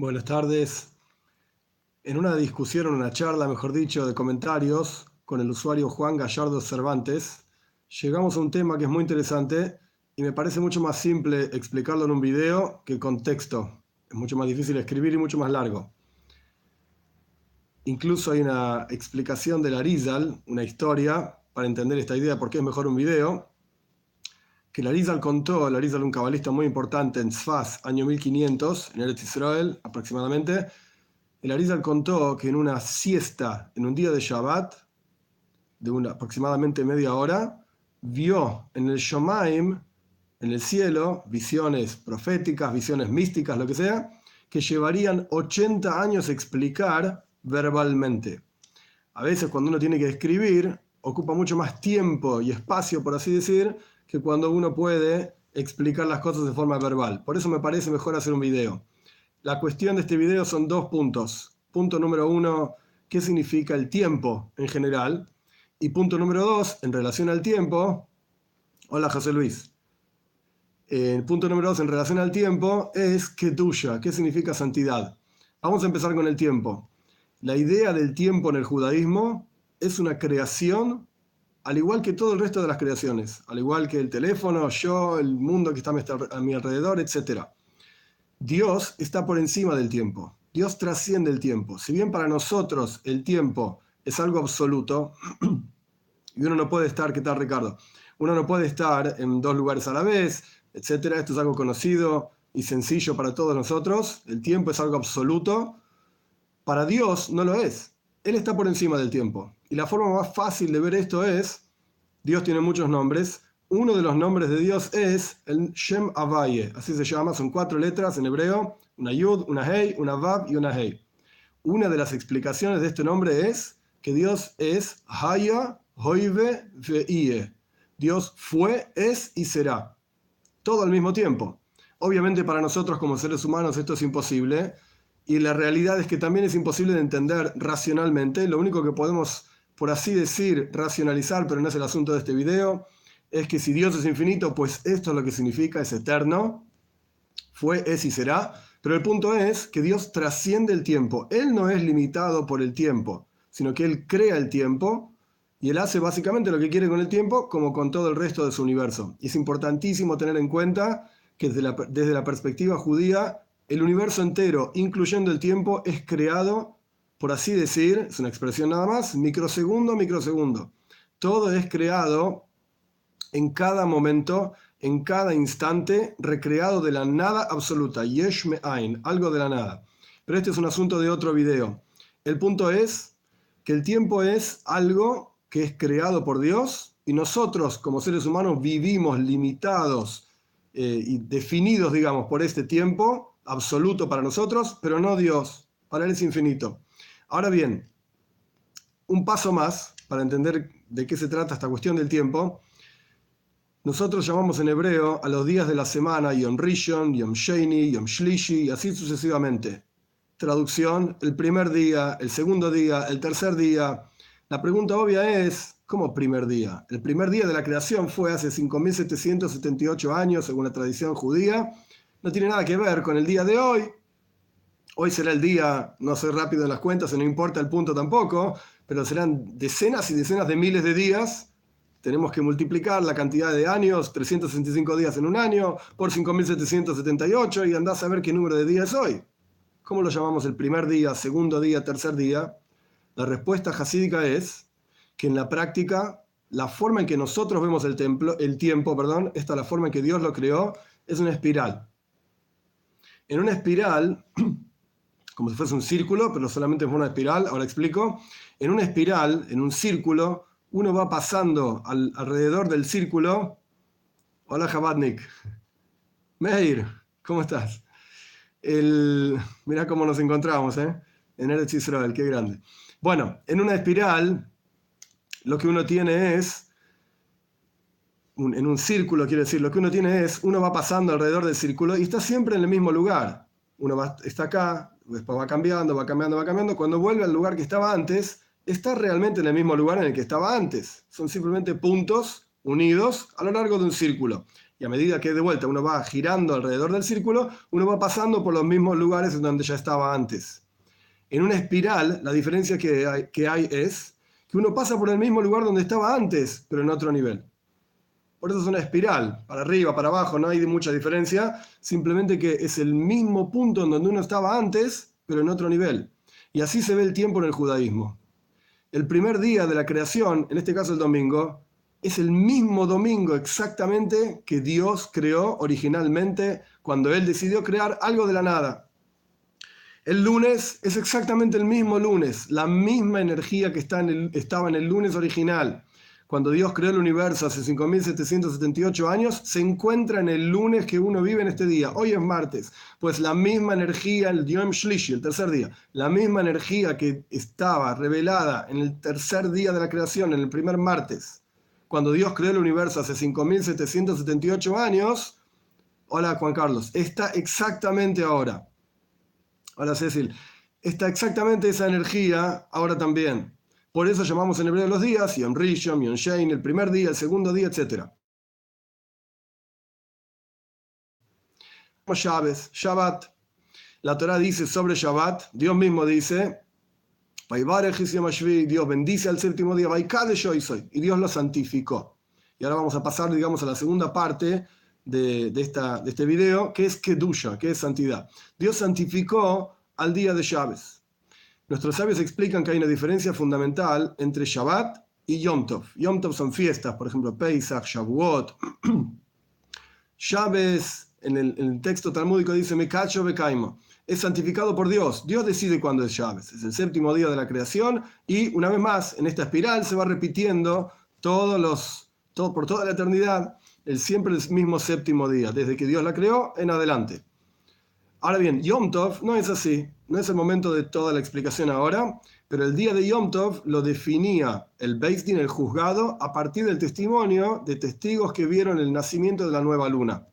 Buenas tardes. En una discusión, en una charla, mejor dicho, de comentarios con el usuario Juan Gallardo Cervantes, llegamos a un tema que es muy interesante y me parece mucho más simple explicarlo en un video que con texto. Es mucho más difícil escribir y mucho más largo. Incluso hay una explicación de la Rizal, una historia, para entender esta idea, por qué es mejor un video, que Larizal contó, Larizal un cabalista muy importante en Sfaz, año 1500, en Eretz Israel aproximadamente, Larizal contó que en una siesta, en un día de Shabbat, de una, aproximadamente media hora, vio en el Shomaim, en el cielo, visiones proféticas, visiones místicas, lo que sea, que llevarían 80 años explicar verbalmente. A veces cuando uno tiene que escribir, ocupa mucho más tiempo y espacio, por así decir, que cuando uno puede explicar las cosas de forma verbal. Por eso me parece mejor hacer un video. La cuestión de este video son dos puntos. Punto número uno, ¿qué significa el tiempo en general? Y punto número dos, en relación al tiempo. Hola José Luis. El punto número dos en relación al tiempo es que tuya, ¿qué significa santidad? Vamos a empezar con el tiempo. La idea del tiempo en el judaísmo es una creación al igual que todo el resto de las creaciones, al igual que el teléfono, yo, el mundo que está a mi alrededor, etc. Dios está por encima del tiempo. Dios trasciende el tiempo. Si bien para nosotros el tiempo es algo absoluto, y uno no puede estar, ¿qué tal Ricardo? Uno no puede estar en dos lugares a la vez, etc. Esto es algo conocido y sencillo para todos nosotros. El tiempo es algo absoluto. Para Dios no lo es. Él está por encima del tiempo. Y la forma más fácil de ver esto es, Dios tiene muchos nombres, uno de los nombres de Dios es el Shem Avaye, así se llama, son cuatro letras en hebreo, una Yud, una Hei, una Vav y una Hei. Una de las explicaciones de este nombre es que Dios es Haya, Hoive, Veie. Dios fue, es y será. Todo al mismo tiempo. Obviamente para nosotros como seres humanos esto es imposible y la realidad es que también es imposible de entender racionalmente. Lo único que podemos por así decir, racionalizar, pero no es el asunto de este video, es que si Dios es infinito, pues esto es lo que significa, es eterno, fue, es y será. Pero el punto es que Dios trasciende el tiempo. Él no es limitado por el tiempo, sino que Él crea el tiempo y Él hace básicamente lo que quiere con el tiempo, como con todo el resto de su universo. Y es importantísimo tener en cuenta que desde la, desde la perspectiva judía, el universo entero, incluyendo el tiempo, es creado por así decir, es una expresión nada más, microsegundo microsegundo. Todo es creado en cada momento, en cada instante, recreado de la nada absoluta, yesh ein, algo de la nada. Pero este es un asunto de otro video. El punto es que el tiempo es algo que es creado por Dios y nosotros como seres humanos vivimos limitados eh, y definidos, digamos, por este tiempo absoluto para nosotros, pero no Dios. Para Él es infinito. Ahora bien, un paso más para entender de qué se trata esta cuestión del tiempo. Nosotros llamamos en hebreo a los días de la semana Yom Rishon, Yom Sheni, Yom Shlishi y así sucesivamente. Traducción, el primer día, el segundo día, el tercer día. La pregunta obvia es, ¿cómo primer día? El primer día de la creación fue hace 5.778 años, según la tradición judía. No tiene nada que ver con el día de hoy, Hoy será el día, no soy rápido en las cuentas, no importa el punto tampoco, pero serán decenas y decenas de miles de días. Tenemos que multiplicar la cantidad de años, 365 días en un año, por 5.778 y andás a ver qué número de días es hoy. ¿Cómo lo llamamos el primer día, segundo día, tercer día? La respuesta jasídica es que en la práctica, la forma en que nosotros vemos el, templo, el tiempo, perdón, esta la forma en que Dios lo creó, es una espiral. En una espiral como si fuese un círculo, pero solamente en una espiral. Ahora explico. En una espiral, en un círculo, uno va pasando alrededor del círculo. Hola, Jabadnik. Meir, ¿cómo estás? El, mirá cómo nos encontramos, ¿eh? En Eretz Israel, qué grande. Bueno, en una espiral, lo que uno tiene es en un círculo, quiero decir, lo que uno tiene es, uno va pasando alrededor del círculo y está siempre en el mismo lugar. Uno va, está acá, después va cambiando, va cambiando, va cambiando. Cuando vuelve al lugar que estaba antes, está realmente en el mismo lugar en el que estaba antes. Son simplemente puntos unidos a lo largo de un círculo. Y a medida que de vuelta uno va girando alrededor del círculo, uno va pasando por los mismos lugares en donde ya estaba antes. En una espiral, la diferencia que hay, que hay es que uno pasa por el mismo lugar donde estaba antes, pero en otro nivel. Por eso es una espiral, para arriba, para abajo, no hay mucha diferencia, simplemente que es el mismo punto en donde uno estaba antes, pero en otro nivel. Y así se ve el tiempo en el judaísmo. El primer día de la creación, en este caso el domingo, es el mismo domingo exactamente que Dios creó originalmente cuando Él decidió crear algo de la nada. El lunes es exactamente el mismo lunes, la misma energía que está en estaba en el lunes original cuando Dios creó el universo hace 5.778 años, se encuentra en el lunes que uno vive en este día. Hoy es martes. Pues la misma energía, el Yom Shlishi, el tercer día, la misma energía que estaba revelada en el tercer día de la creación, en el primer martes, cuando Dios creó el universo hace 5.778 años, hola Juan Carlos, está exactamente ahora. Hola Cecil, está exactamente esa energía ahora también. Por eso llamamos en hebreo los días, Yom Rishon, Yom Shein, el primer día, el segundo día, etc. Shabbat, Shabbat. La Torah dice sobre Shabbat, Dios mismo dice, Dios bendice al séptimo día, y Dios lo santificó. Y ahora vamos a pasar, digamos, a la segunda parte de este video, que es Kedusha, que es santidad. Dios santificó al día de Shabbat. Nuestros sabios explican que hay una diferencia fundamental entre Shabbat y Yom Tov. Yom Tov son fiestas, por ejemplo, Pesach, Shavuot. Shabbat, en el, texto talmúdico dice Mekacho Bekaimo. Es santificado por Dios. Dios decide cuándo es Shabbat. Es el séptimo día de la creación y una vez más, en esta espiral se va repitiendo todos los, por toda la eternidad, el siempre el mismo séptimo día, desde que Dios la creó en adelante. Ahora bien, Yom Tov no es así. No es el momento de toda la explicación ahora, pero el día de Yom Tov lo definía el Beis Din, el juzgado, a partir del testimonio de testigos que vieron el nacimiento de la nueva luna.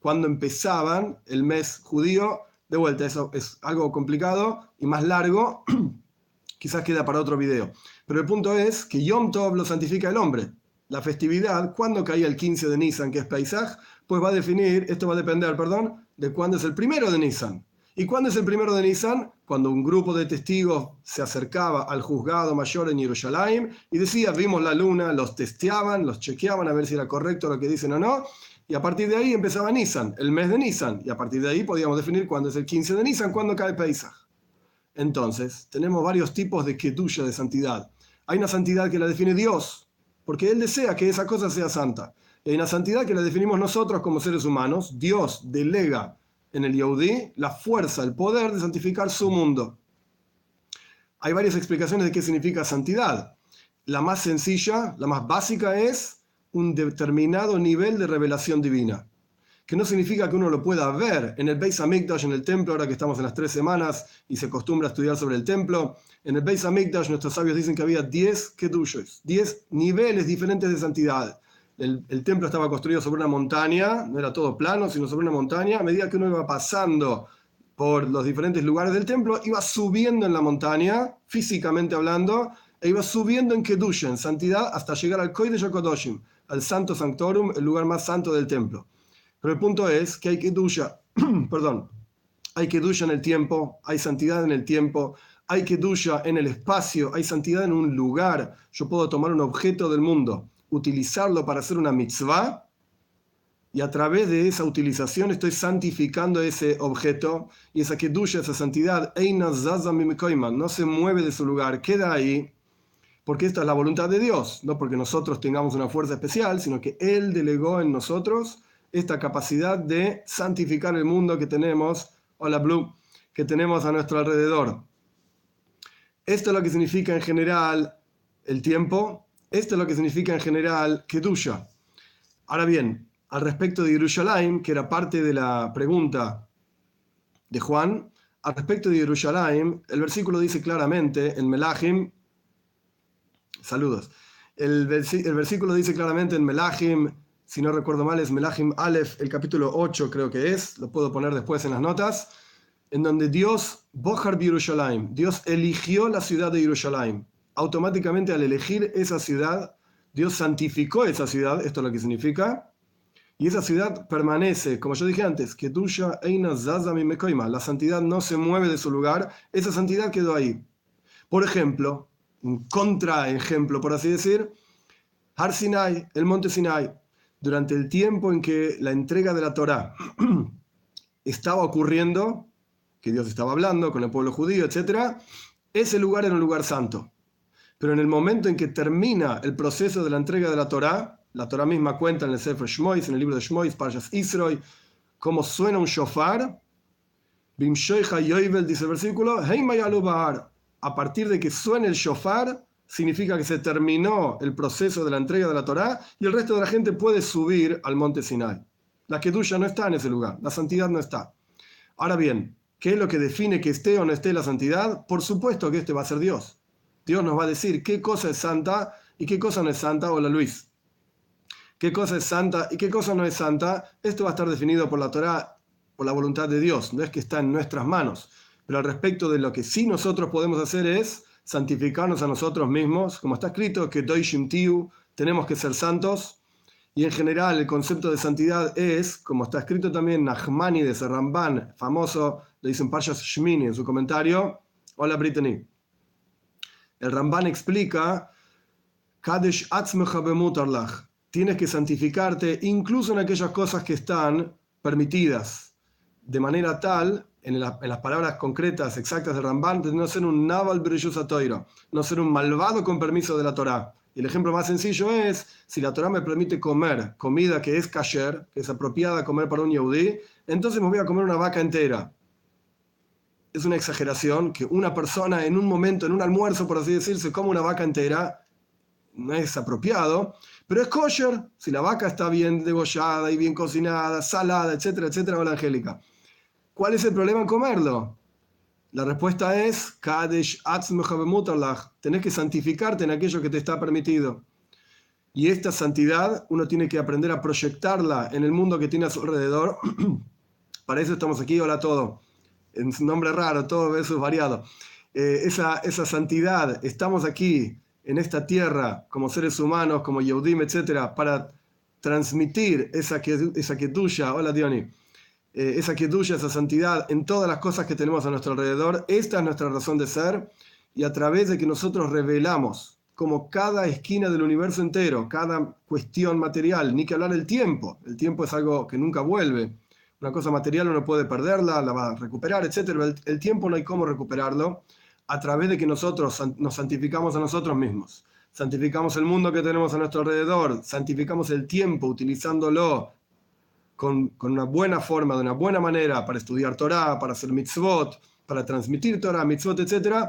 Cuando empezaban el mes judío, de vuelta, eso es algo complicado y más largo, quizás queda para otro video. Pero el punto es que Yom Tov lo santifica el hombre. La festividad, cuando caía el 15 de Nisan, que es Paisaj, pues va a definir, esto va a depender, perdón, de cuándo es el primero de Nisan. ¿Y cuándo es el primero de Nisan? Cuando un grupo de testigos se acercaba al juzgado mayor en Jerusalén y decía, vimos la luna, los testeaban, los chequeaban a ver si era correcto lo que dicen o no, y a partir de ahí empezaba Nisan, el mes de Nisan, y a partir de ahí podíamos definir cuándo es el 15 de Nisan, cuándo cae Pesach. Entonces, tenemos varios tipos de kedusha, de santidad. Hay una santidad que la define Dios, porque Él desea que esa cosa sea santa. Hay una santidad que la definimos nosotros como seres humanos. Dios delega en el Yehudi la fuerza, el poder de santificar su mundo. Hay varias explicaciones de qué significa santidad. La más sencilla, la más básica es un determinado nivel de revelación divina, que no significa que uno lo pueda ver en el Beis Hamikdash, en el templo, ahora que estamos en las tres semanas y se acostumbra a estudiar sobre el templo. En el Beis Hamikdash nuestros sabios dicen que había 10 kedushos, 10 niveles diferentes de santidad el, templo estaba construido sobre una montaña, no era todo plano, sino sobre una montaña. A medida que uno iba pasando por los diferentes lugares del templo, iba subiendo en la montaña, físicamente hablando, e iba subiendo en Kedusha, en santidad, hasta llegar al Kodesh Yokodoshim, al Santo Sanctorum, el lugar más santo del templo. Pero el punto es que hay Kedusha, perdón, hay Kedusha en el tiempo, hay santidad en el tiempo, hay Kedusha en el espacio, hay santidad en un lugar. Yo puedo tomar un objeto del mundo utilizarlo para hacer una mitzvah y a través de esa utilización estoy santificando ese objeto y esa kedusha, esa santidad, no se mueve de su lugar, queda ahí, porque esta es la voluntad de Dios, no porque nosotros tengamos una fuerza especial, sino que Él delegó en nosotros esta capacidad de santificar el mundo que tenemos, hola Blue, que tenemos a nuestro alrededor. Esto es lo que significa en general el tiempo esto es lo que significa en general Kedusha. Ahora bien, al respecto de Jerusalén, que era parte de la pregunta de Juan, al respecto de Jerusalén, el versículo dice claramente en Melahim, saludos, el, versículo dice claramente en Melahim, si no recuerdo mal es Melahim Aleph, el capítulo 8 creo que es, lo puedo poner después en las notas, en donde Dios, Bohar Jerusalén, Dios eligió la ciudad de Jerusalén automáticamente al elegir esa ciudad, Dios santificó esa ciudad, esto es lo que significa, Y esa ciudad permanece, como yo dije antes, que tuya eina mekoima. La santidad no se mueve de su lugar, esa santidad quedó ahí. Por ejemplo, un contraejemplo, por así decir, Har Sinai, el monte Sinai, durante el tiempo en que la entrega de la Torá estaba ocurriendo, que Dios estaba hablando con el pueblo judío, etc., ese lugar era un lugar santo. Pero en el momento en que termina el proceso de la entrega de la Torá, la Torah misma cuenta en el Sefer Shmois, en el libro de Shmois, Parshas Israel, cómo suena un shofar. Yoivel dice el versículo, a partir de que suene el shofar, significa que se terminó el proceso de la entrega de la Torá y el resto de la gente puede subir al monte Sinai. La Kedusha no está en ese lugar, la santidad no está. Ahora bien, ¿qué es lo que define que esté o no esté la santidad? Por supuesto que este va a ser Dios. Dios nos va a decir qué cosa es santa y qué cosa no es santa. Hola Luis qué cosa es santa y qué cosa no es santa, esto va a estar definido por la Torah, por la voluntad de Dios, no es que está en nuestras manos. Pero al respecto de lo que sí nosotros podemos hacer es santificarnos a nosotros mismos, como está escrito que Doishim Tiu, tenemos que ser santos. Y en general el concepto de santidad es, como está escrito también Nachmani de Ramban, famoso, lo dicen Parshas Shmini en su comentario. Hola Brittany. El Ramban explica, Kadesh Atzmecha Bemutarlach, tienes que santificarte incluso en aquellas cosas que están permitidas, de manera tal, en, las palabras concretas, exactas de Ramban, de no ser un naval toiro, no ser un malvado con permiso de la Torah. Y el ejemplo más sencillo es, si la Torah me permite comer comida que es kasher, que es apropiada comer para un yehudí, entonces me voy a comer una vaca entera. Es una exageración que una persona en un momento, en un almuerzo, por así decir, se come una vaca entera, no es apropiado, pero es kosher si la vaca está bien degollada y bien cocinada, salada, etcétera, etcétera, hola Angélica. ¿Cuál es el problema en comerlo? La respuesta es, Kadesh tenés que santificarte en aquello que te está permitido. Y esta santidad uno tiene que aprender a proyectarla en el mundo que tiene a su alrededor. Para eso estamos aquí, hola a todo. En nombre raro, todo es variado. Eh, esa, esa santidad, estamos aquí en esta tierra como seres humanos, como Yehudim, etcétera, para transmitir esa, esa tuya, hola Diony, eh, esa tuya, esa santidad en todas las cosas que tenemos a nuestro alrededor. Esta es nuestra razón de ser y a través de que nosotros revelamos como cada esquina del universo entero, cada cuestión material, ni que hablar del tiempo. El tiempo es algo que nunca vuelve. Una cosa material uno puede perderla, la va a recuperar, etcétera. el tiempo no hay cómo recuperarlo a través de que nosotros nos santificamos a nosotros mismos, santificamos el mundo que tenemos a nuestro alrededor, santificamos el tiempo utilizándolo con, una buena forma, de una buena manera para estudiar Torah, para hacer mitzvot, para transmitir Torah, mitzvot, etc.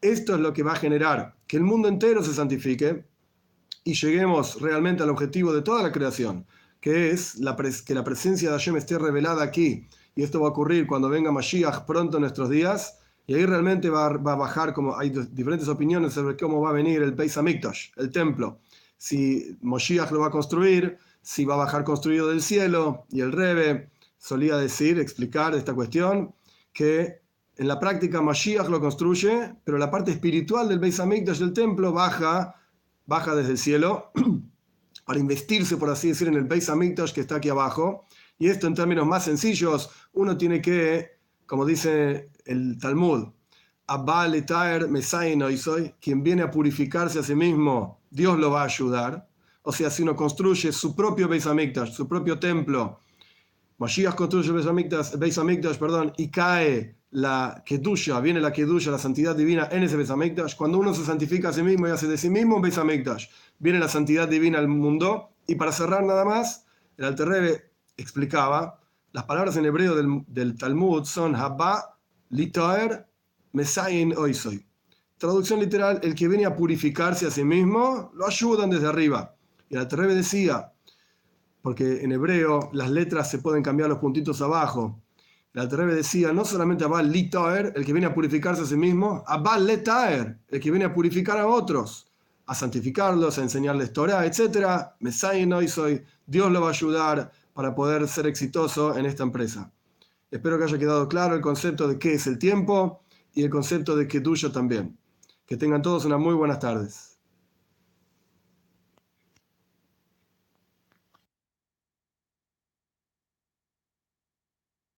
Esto es lo que va a generar que el mundo entero se santifique y lleguemos realmente al objetivo de toda la creación, que es la que la presencia de Hashem esté revelada aquí. Y esto va a ocurrir cuando venga Mashiach pronto en nuestros días y ahí realmente va, a bajar, como hay diferentes opiniones sobre cómo va a venir el Beis Hamikdash, el templo. Si Moshiach lo va a construir, si va a bajar construido del cielo. Y el Rebe solía decir, explicar esta cuestión, que en la práctica Moshiach lo construye, pero la parte espiritual del Beis Hamikdash del templo baja, baja desde el cielo para investirse, por así decir, en el Beis Hamikdash que está aquí abajo. Y esto en términos más sencillos, uno tiene que, como dice el Talmud, soy, quien viene a purificarse a sí mismo, Dios lo va a ayudar. O sea, si uno construye su propio Beis Hamikdash, su propio templo, Mashiach construye Beis Hamikdash, perdón, y cae la Kedusha, viene la Kedusha, la santidad divina en ese Beis Hamikdash. Cuando uno se santifica a sí mismo y hace de sí mismo un Beis Hamikdash, viene la santidad divina al mundo. Y para cerrar nada más, el Alter explicaba, las palabras en hebreo del, del Talmud son Habba Litoer Mesain Oisoy. Traducción literal, el que viene a purificarse a sí mismo, lo ayudan desde arriba. Y el Terrebe decía, porque en hebreo las letras se pueden cambiar los puntitos abajo. El Terrebe decía, no solamente Abal Litoer, el que viene a purificarse a sí mismo, Abal Letaer, el que viene a purificar a otros, a santificarlos, a enseñarles Torah, etc. Mesain Oisoy, Dios lo va a ayudar para poder ser exitoso en esta empresa. Espero que haya quedado claro el concepto de qué es el tiempo y el concepto de tuyo también. Que tengan todos unas muy buenas tardes.